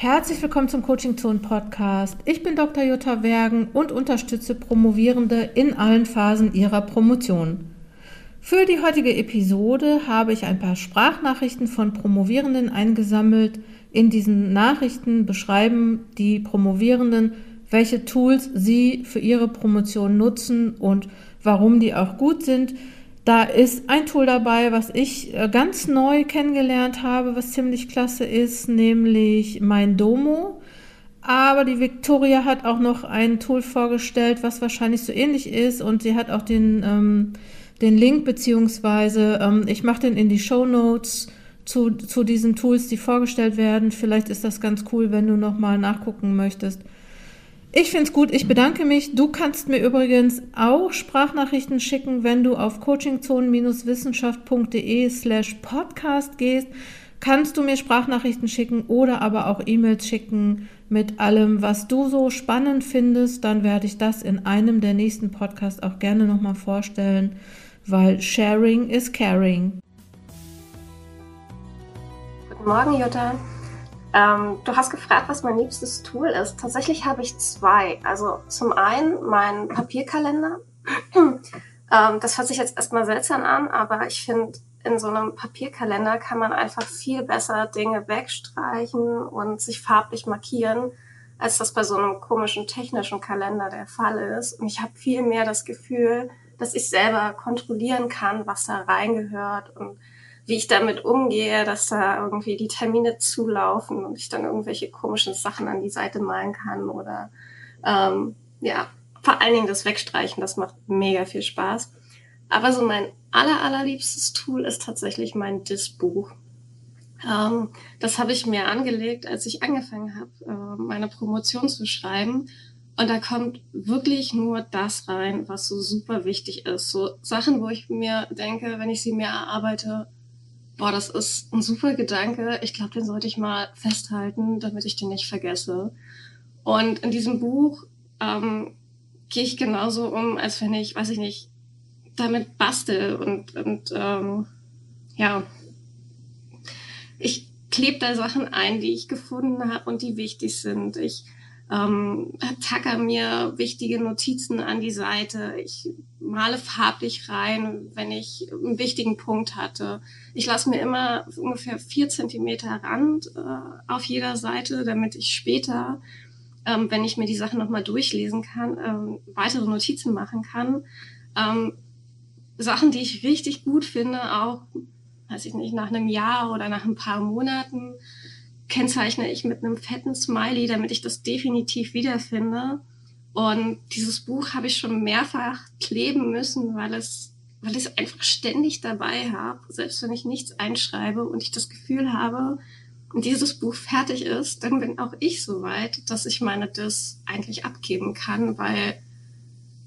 Herzlich willkommen zum Coaching Zone Podcast. Ich bin Dr. Jutta Wergen und unterstütze Promovierende in allen Phasen ihrer Promotion. Für die heutige Episode habe ich ein paar Sprachnachrichten von Promovierenden eingesammelt. In diesen Nachrichten beschreiben die Promovierenden, welche Tools sie für ihre Promotion nutzen und warum die auch gut sind. Da ist ein Tool dabei, was ich äh, ganz neu kennengelernt habe, was ziemlich klasse ist, nämlich mein Domo. Aber die Victoria hat auch noch ein Tool vorgestellt, was wahrscheinlich so ähnlich ist und sie hat auch den, ähm, den Link beziehungsweise ähm, ich mache den in die Show Notes zu, zu diesen Tools, die vorgestellt werden. Vielleicht ist das ganz cool, wenn du nochmal nachgucken möchtest. Ich finde es gut, ich bedanke mich. Du kannst mir übrigens auch Sprachnachrichten schicken, wenn du auf coachingzonen-wissenschaft.de slash podcast gehst. Kannst du mir Sprachnachrichten schicken oder aber auch E-Mails schicken mit allem, was du so spannend findest. Dann werde ich das in einem der nächsten Podcasts auch gerne nochmal vorstellen, weil Sharing is Caring. Guten Morgen, Jutta. Ähm, du hast gefragt, was mein liebstes Tool ist. Tatsächlich habe ich zwei. Also zum einen mein Papierkalender. ähm, das hört sich jetzt erstmal seltsam an, aber ich finde, in so einem Papierkalender kann man einfach viel besser Dinge wegstreichen und sich farblich markieren, als das bei so einem komischen technischen Kalender der Fall ist. Und ich habe viel mehr das Gefühl, dass ich selber kontrollieren kann, was da reingehört und wie ich damit umgehe, dass da irgendwie die Termine zulaufen und ich dann irgendwelche komischen Sachen an die Seite malen kann oder ähm, ja, vor allen Dingen das Wegstreichen, das macht mega viel Spaß. Aber so mein aller, allerliebstes Tool ist tatsächlich mein Dis-Buch. Ähm, das habe ich mir angelegt, als ich angefangen habe, äh, meine Promotion zu schreiben. Und da kommt wirklich nur das rein, was so super wichtig ist. So Sachen, wo ich mir denke, wenn ich sie mir erarbeite, Boah, das ist ein super Gedanke. Ich glaube, den sollte ich mal festhalten, damit ich den nicht vergesse. Und in diesem Buch ähm, gehe ich genauso um, als wenn ich, weiß ich nicht, damit bastel und, und ähm, ja, ich klebe da Sachen ein, die ich gefunden habe und die wichtig sind. Ich ähm, tacke mir wichtige Notizen an die Seite. Ich male farblich rein, wenn ich einen wichtigen Punkt hatte. Ich lasse mir immer ungefähr vier Zentimeter Rand äh, auf jeder Seite, damit ich später, ähm, wenn ich mir die Sachen nochmal durchlesen kann, ähm, weitere Notizen machen kann. Ähm, Sachen, die ich richtig gut finde, auch, weiß ich nicht, nach einem Jahr oder nach ein paar Monaten kennzeichne ich mit einem fetten Smiley, damit ich das definitiv wiederfinde. Und dieses Buch habe ich schon mehrfach kleben müssen, weil es, weil ich es einfach ständig dabei habe, selbst wenn ich nichts einschreibe und ich das Gefühl habe, und dieses Buch fertig ist, dann bin auch ich so weit, dass ich meine das eigentlich abgeben kann, weil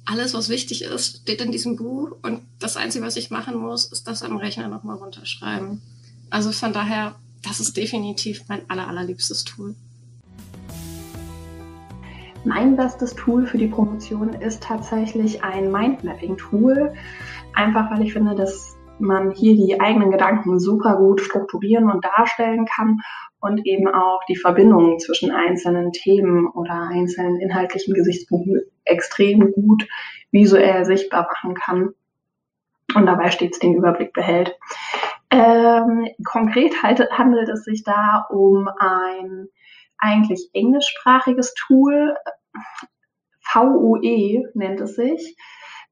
alles, was wichtig ist, steht in diesem Buch und das Einzige, was ich machen muss, ist das am Rechner nochmal runterschreiben. Also von daher das ist definitiv mein aller, allerliebstes Tool. Mein bestes Tool für die Promotion ist tatsächlich ein Mindmapping-Tool. Einfach weil ich finde, dass man hier die eigenen Gedanken super gut strukturieren und darstellen kann und eben auch die Verbindungen zwischen einzelnen Themen oder einzelnen inhaltlichen Gesichtspunkten extrem gut visuell sichtbar machen kann und dabei stets den Überblick behält. Ähm, konkret halt, handelt es sich da um ein eigentlich englischsprachiges Tool, VUE nennt es sich,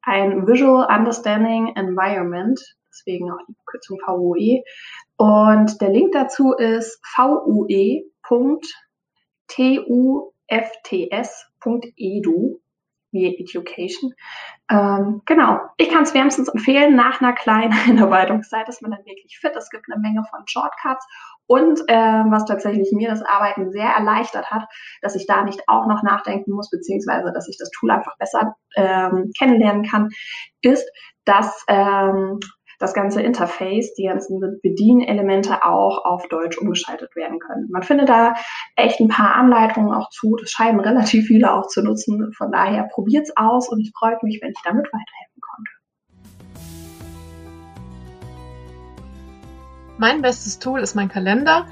ein Visual Understanding Environment, deswegen auch die Kürzung VUE. Und der Link dazu ist vue.tufts.edu wie Education. Ähm, genau, ich kann es wärmstens empfehlen, nach einer kleinen Einarbeitungszeit ist man dann wirklich fit. Es gibt eine Menge von Shortcuts und äh, was tatsächlich mir das Arbeiten sehr erleichtert hat, dass ich da nicht auch noch nachdenken muss, beziehungsweise dass ich das Tool einfach besser ähm, kennenlernen kann, ist, dass ähm, das ganze Interface, die ganzen Bedienelemente auch auf Deutsch umgeschaltet werden können. Man findet da echt ein paar Anleitungen auch zu. Das scheinen relativ viele auch zu nutzen. Von daher probiert's aus und ich freue mich, wenn ich damit weiterhelfen konnte. Mein bestes Tool ist mein Kalender.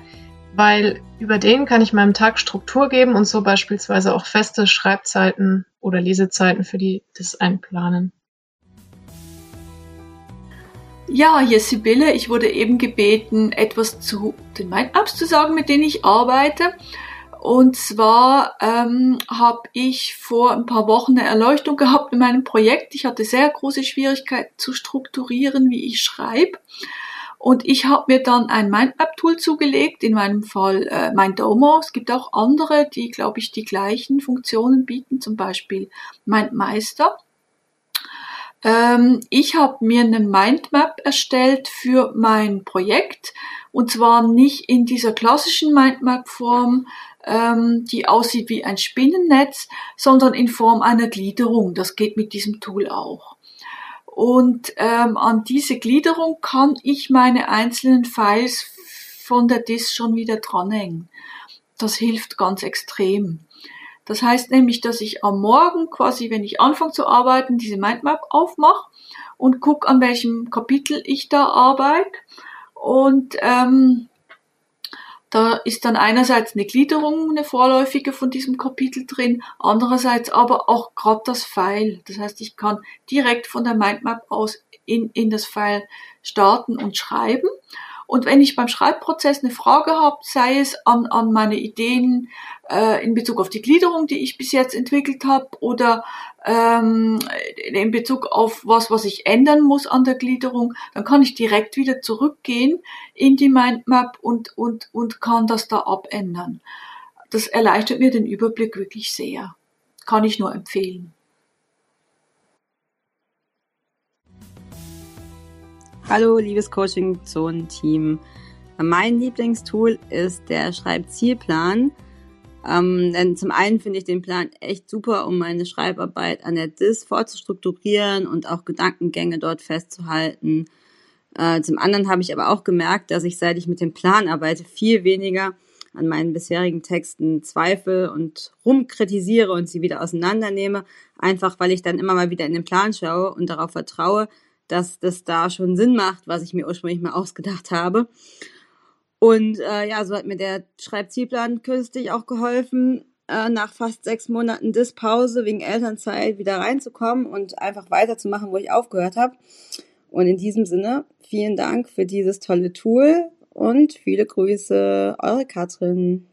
weil über den kann ich meinem Tag Struktur geben und so beispielsweise auch feste Schreibzeiten oder Lesezeiten für die das einplanen. Ja, hier ist Sibylle. Ich wurde eben gebeten, etwas zu den Mindmaps zu sagen, mit denen ich arbeite. Und zwar ähm, habe ich vor ein paar Wochen eine Erleuchtung gehabt in meinem Projekt. Ich hatte sehr große Schwierigkeiten zu strukturieren, wie ich schreibe. Und ich habe mir dann ein Mindmap-Tool zugelegt, in meinem Fall äh, Mindomo. Es gibt auch andere, die, glaube ich, die gleichen Funktionen bieten, zum Beispiel Mindmeister. Ähm, ich habe mir eine Mindmap erstellt für mein Projekt und zwar nicht in dieser klassischen Mindmap-Form, ähm, die aussieht wie ein Spinnennetz, sondern in Form einer Gliederung. Das geht mit diesem Tool auch. Und ähm, an diese Gliederung kann ich meine einzelnen Files von der Disk schon wieder dranhängen. Das hilft ganz extrem. Das heißt nämlich, dass ich am Morgen quasi, wenn ich anfange zu arbeiten, diese Mindmap aufmache und gucke, an welchem Kapitel ich da arbeite. Und ähm, da ist dann einerseits eine Gliederung, eine vorläufige von diesem Kapitel drin, andererseits aber auch gerade das File. Das heißt, ich kann direkt von der Mindmap aus in, in das File starten und schreiben. Und wenn ich beim Schreibprozess eine Frage habe, sei es an, an meine Ideen äh, in Bezug auf die Gliederung, die ich bis jetzt entwickelt habe, oder ähm, in Bezug auf was, was ich ändern muss an der Gliederung, dann kann ich direkt wieder zurückgehen in die Mindmap und, und, und kann das da abändern. Das erleichtert mir den Überblick wirklich sehr. Kann ich nur empfehlen. Hallo, liebes Coaching-Zonen-Team. Mein Lieblingstool ist der Schreibzielplan. Ähm, denn zum einen finde ich den Plan echt super, um meine Schreibarbeit an der DIS vorzustrukturieren und auch Gedankengänge dort festzuhalten. Äh, zum anderen habe ich aber auch gemerkt, dass ich, seit ich mit dem Plan arbeite, viel weniger an meinen bisherigen Texten zweifle und rumkritisiere und sie wieder auseinandernehme, einfach weil ich dann immer mal wieder in den Plan schaue und darauf vertraue, dass das da schon Sinn macht, was ich mir ursprünglich mal ausgedacht habe. Und äh, ja, so hat mir der Schreibzielplan kürzlich auch geholfen, äh, nach fast sechs Monaten Dispause wegen Elternzeit wieder reinzukommen und einfach weiterzumachen, wo ich aufgehört habe. Und in diesem Sinne, vielen Dank für dieses tolle Tool und viele Grüße, eure Katrin.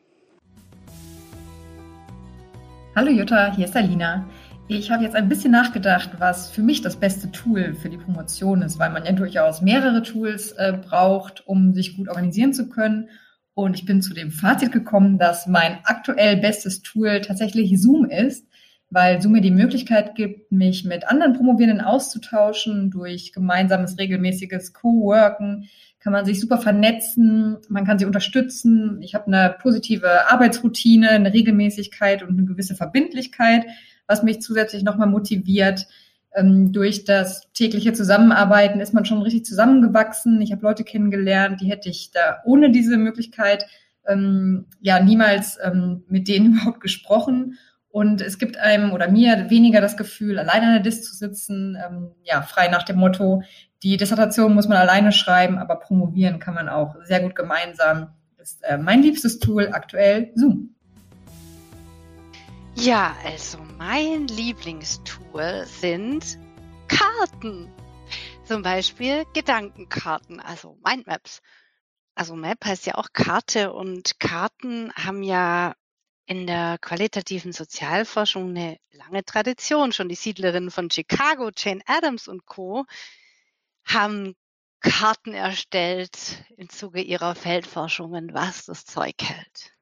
Hallo Jutta, hier ist Alina. Ich habe jetzt ein bisschen nachgedacht, was für mich das beste Tool für die Promotion ist, weil man ja durchaus mehrere Tools äh, braucht, um sich gut organisieren zu können. Und ich bin zu dem Fazit gekommen, dass mein aktuell bestes Tool tatsächlich Zoom ist, weil Zoom mir die Möglichkeit gibt, mich mit anderen Promovierenden auszutauschen. Durch gemeinsames regelmäßiges Co-Worken kann man sich super vernetzen, man kann sie unterstützen. Ich habe eine positive Arbeitsroutine, eine Regelmäßigkeit und eine gewisse Verbindlichkeit was mich zusätzlich nochmal motiviert. Ähm, durch das tägliche Zusammenarbeiten ist man schon richtig zusammengewachsen. Ich habe Leute kennengelernt, die hätte ich da ohne diese Möglichkeit ähm, ja niemals ähm, mit denen überhaupt gesprochen. Und es gibt einem oder mir weniger das Gefühl, alleine an der Dis zu sitzen, ähm, ja, frei nach dem Motto, die Dissertation muss man alleine schreiben, aber promovieren kann man auch sehr gut gemeinsam. Ist äh, mein liebstes Tool aktuell Zoom. Ja, also mein Lieblingstool sind Karten. Zum Beispiel Gedankenkarten, also Mindmaps. Also Map heißt ja auch Karte und Karten haben ja in der qualitativen Sozialforschung eine lange Tradition. Schon die Siedlerinnen von Chicago, Jane Addams und Co. haben Karten erstellt im Zuge ihrer Feldforschungen, was das Zeug hält.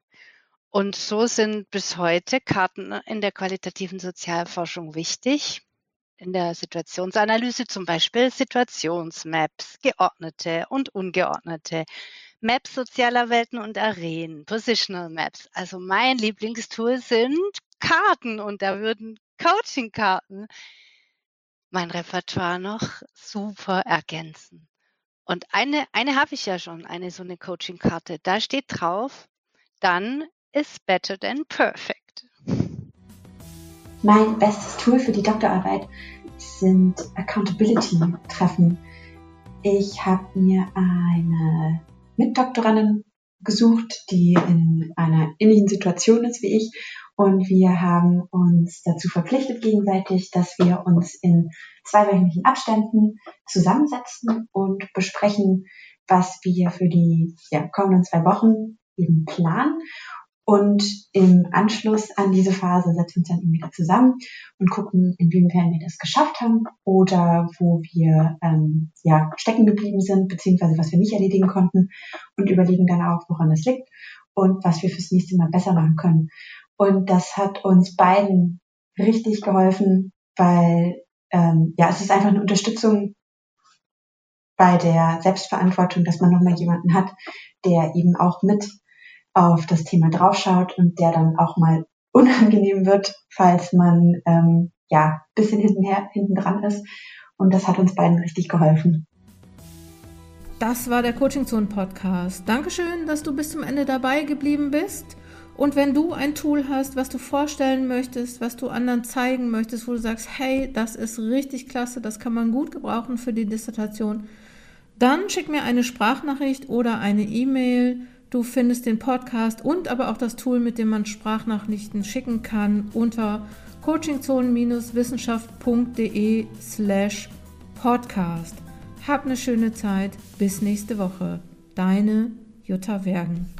Und so sind bis heute Karten in der qualitativen Sozialforschung wichtig. In der Situationsanalyse zum Beispiel Situationsmaps, geordnete und ungeordnete, Maps sozialer Welten und Arenen, Positional Maps. Also mein Lieblingstool sind Karten und da würden Coaching-Karten mein Repertoire noch super ergänzen. Und eine, eine habe ich ja schon, eine so eine Coaching-Karte. Da steht drauf, dann is better than perfect. Mein bestes Tool für die Doktorarbeit sind Accountability-Treffen. Ich habe mir eine Mitdoktorandin gesucht, die in einer ähnlichen Situation ist wie ich. Und wir haben uns dazu verpflichtet gegenseitig, dass wir uns in zweiwöchigen Abständen zusammensetzen und besprechen, was wir für die ja, kommenden zwei Wochen eben planen und im Anschluss an diese Phase setzen wir uns dann eben wieder zusammen und gucken, inwiefern wir das geschafft haben oder wo wir ähm, ja, stecken geblieben sind, beziehungsweise was wir nicht erledigen konnten und überlegen dann auch, woran es liegt und was wir fürs nächste Mal besser machen können. Und das hat uns beiden richtig geholfen, weil ähm, ja, es ist einfach eine Unterstützung bei der Selbstverantwortung, dass man nochmal jemanden hat, der eben auch mit auf das Thema draufschaut und der dann auch mal unangenehm wird, falls man ähm, ja bisschen hintenher, hinten dran ist. Und das hat uns beiden richtig geholfen. Das war der Coaching Zone Podcast. Dankeschön, dass du bis zum Ende dabei geblieben bist. Und wenn du ein Tool hast, was du vorstellen möchtest, was du anderen zeigen möchtest, wo du sagst, hey, das ist richtig klasse, das kann man gut gebrauchen für die Dissertation, dann schick mir eine Sprachnachricht oder eine E-Mail Du findest den Podcast und aber auch das Tool, mit dem man Sprachnachrichten schicken kann, unter coachingzonen-wissenschaft.de slash podcast. Hab eine schöne Zeit. Bis nächste Woche. Deine Jutta Wergen.